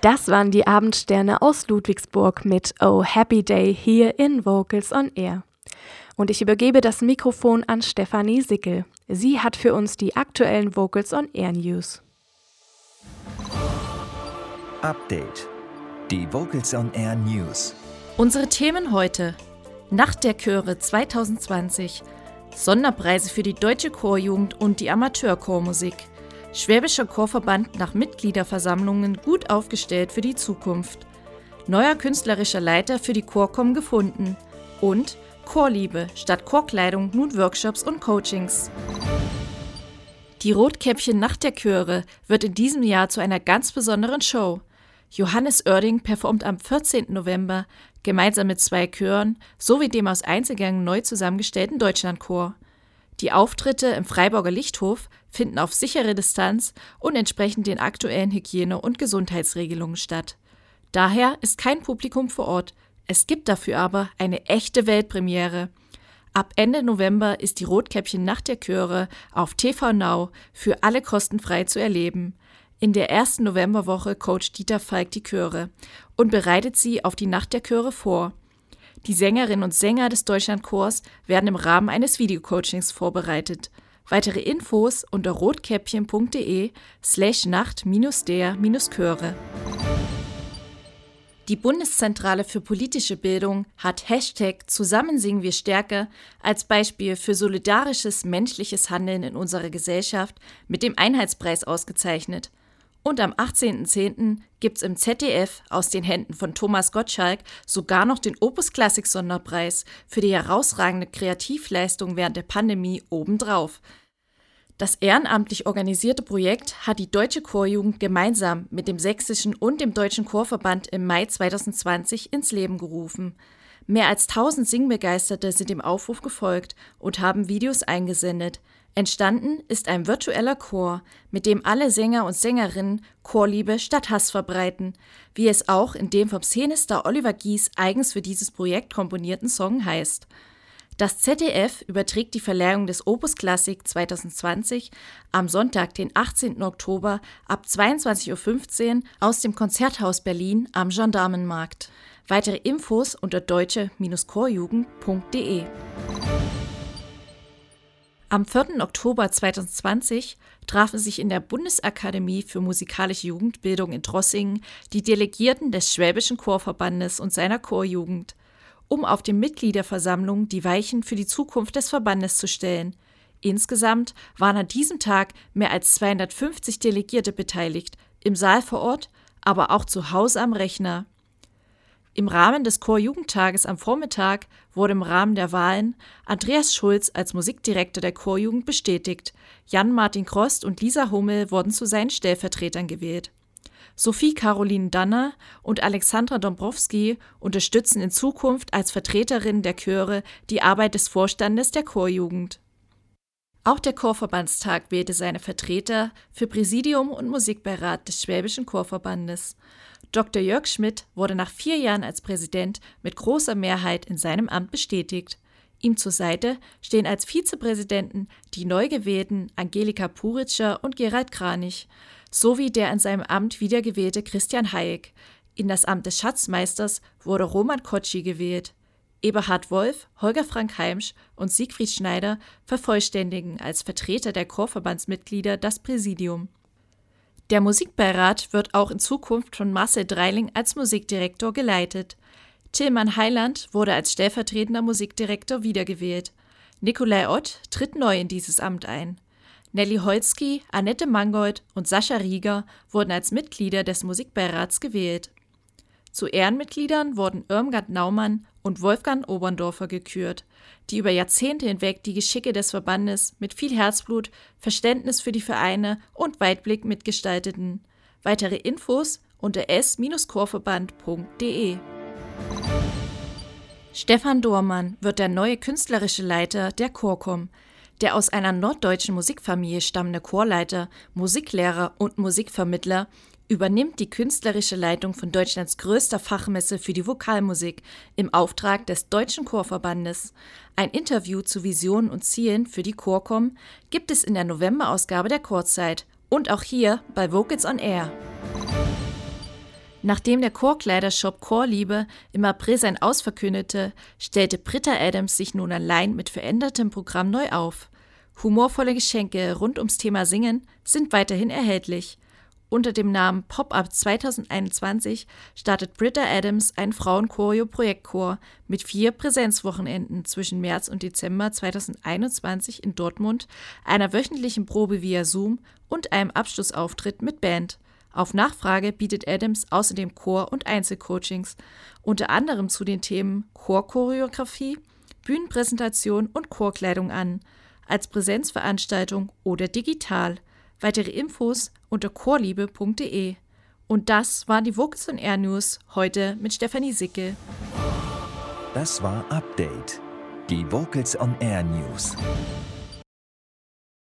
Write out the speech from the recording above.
Das waren die Abendsterne aus Ludwigsburg mit Oh Happy Day hier in Vocals on Air. Und ich übergebe das Mikrofon an Stefanie Sickel. Sie hat für uns die aktuellen Vocals on Air News. Update. Die Vocals on Air News. Unsere Themen heute. Nacht der Chöre 2020. Sonderpreise für die deutsche Chorjugend und die Amateurchormusik. Schwäbischer Chorverband nach Mitgliederversammlungen gut aufgestellt für die Zukunft. Neuer künstlerischer Leiter für die Chorkom gefunden. Und Chorliebe statt Chorkleidung nun Workshops und Coachings. Die Rotkäppchen Nacht der Chöre wird in diesem Jahr zu einer ganz besonderen Show. Johannes Oerding performt am 14. November gemeinsam mit zwei Chören sowie dem aus Einzelgängen neu zusammengestellten Deutschlandchor. Die Auftritte im Freiburger Lichthof finden auf sichere Distanz und entsprechend den aktuellen Hygiene- und Gesundheitsregelungen statt. Daher ist kein Publikum vor Ort. Es gibt dafür aber eine echte Weltpremiere. Ab Ende November ist die Rotkäppchen Nacht der Chöre auf TV Now für alle kostenfrei zu erleben. In der ersten Novemberwoche coacht Dieter Falk die Chöre und bereitet sie auf die Nacht der Chöre vor. Die Sängerinnen und Sänger des Deutschlandchors werden im Rahmen eines Videocoachings vorbereitet. Weitere Infos unter rotkäppchen.de slash nacht-der-chöre. Die Bundeszentrale für politische Bildung hat Hashtag Zusammen singen wir stärker als Beispiel für solidarisches menschliches Handeln in unserer Gesellschaft mit dem Einheitspreis ausgezeichnet. Und am 18.10. gibt's im ZDF aus den Händen von Thomas Gottschalk sogar noch den Opus Classic Sonderpreis für die herausragende Kreativleistung während der Pandemie obendrauf. Das ehrenamtlich organisierte Projekt hat die Deutsche Chorjugend gemeinsam mit dem Sächsischen und dem Deutschen Chorverband im Mai 2020 ins Leben gerufen. Mehr als 1000 Singbegeisterte sind dem Aufruf gefolgt und haben Videos eingesendet. Entstanden ist ein virtueller Chor, mit dem alle Sänger und Sängerinnen Chorliebe statt Hass verbreiten, wie es auch in dem vom Szenestar Oliver Gies eigens für dieses Projekt komponierten Song heißt. Das ZDF überträgt die Verleihung des Opus Classic 2020 am Sonntag, den 18. Oktober ab 22.15 Uhr aus dem Konzerthaus Berlin am Gendarmenmarkt. Weitere Infos unter deutsche-chorjugend.de. Am 4. Oktober 2020 trafen sich in der Bundesakademie für musikalische Jugendbildung in Drossingen die Delegierten des Schwäbischen Chorverbandes und seiner Chorjugend, um auf den Mitgliederversammlungen die Weichen für die Zukunft des Verbandes zu stellen. Insgesamt waren an diesem Tag mehr als 250 Delegierte beteiligt, im Saal vor Ort, aber auch zu Hause am Rechner. Im Rahmen des Chorjugendtages am Vormittag wurde im Rahmen der Wahlen Andreas Schulz als Musikdirektor der Chorjugend bestätigt. Jan-Martin Krost und Lisa Hummel wurden zu seinen Stellvertretern gewählt. Sophie Caroline Danner und Alexandra Dombrowski unterstützen in Zukunft als Vertreterinnen der Chöre die Arbeit des Vorstandes der Chorjugend. Auch der Chorverbandstag wählte seine Vertreter für Präsidium und Musikbeirat des Schwäbischen Chorverbandes. Dr. Jörg Schmidt wurde nach vier Jahren als Präsident mit großer Mehrheit in seinem Amt bestätigt. Ihm zur Seite stehen als Vizepräsidenten die neu gewählten Angelika Puritscher und Gerald Kranich sowie der in seinem Amt wiedergewählte Christian Hayek. In das Amt des Schatzmeisters wurde Roman Kotschi gewählt. Eberhard Wolf, Holger Frank Heimsch und Siegfried Schneider vervollständigen als Vertreter der Chorverbandsmitglieder das Präsidium. Der Musikbeirat wird auch in Zukunft von Marcel Dreiling als Musikdirektor geleitet. Tillmann Heiland wurde als stellvertretender Musikdirektor wiedergewählt. Nikolai Ott tritt neu in dieses Amt ein. Nelly Holzki, Annette Mangold und Sascha Rieger wurden als Mitglieder des Musikbeirats gewählt. Zu Ehrenmitgliedern wurden Irmgard Naumann und Wolfgang Oberndorfer gekürt, die über Jahrzehnte hinweg die Geschicke des Verbandes mit viel Herzblut, Verständnis für die Vereine und Weitblick mitgestalteten. Weitere Infos unter s-chorverband.de. Stefan Dohrmann wird der neue künstlerische Leiter der Chorkom. Der aus einer norddeutschen Musikfamilie stammende Chorleiter, Musiklehrer und Musikvermittler übernimmt die künstlerische Leitung von Deutschlands größter Fachmesse für die Vokalmusik im Auftrag des Deutschen Chorverbandes. Ein Interview zu Visionen und Zielen für die Chorkom gibt es in der Novemberausgabe der Chorzeit und auch hier bei Vocals on Air. Nachdem der Chorkleidershop Chorliebe im April sein Aus verkündete, stellte Britta Adams sich nun allein mit verändertem Programm neu auf. Humorvolle Geschenke rund ums Thema Singen sind weiterhin erhältlich. Unter dem Namen Pop-Up 2021 startet Britta Adams ein Frauen-Choreo-Projektchor mit vier Präsenzwochenenden zwischen März und Dezember 2021 in Dortmund, einer wöchentlichen Probe via Zoom und einem Abschlussauftritt mit Band. Auf Nachfrage bietet Adams außerdem Chor- und Einzelcoachings, unter anderem zu den Themen Chorchoreografie, Bühnenpräsentation und Chorkleidung an, als Präsenzveranstaltung oder digital. Weitere Infos unter chorliebe.de. Und das waren die Vocals on Air News heute mit Stefanie Sickel. Das war Update. Die Vocals on Air News.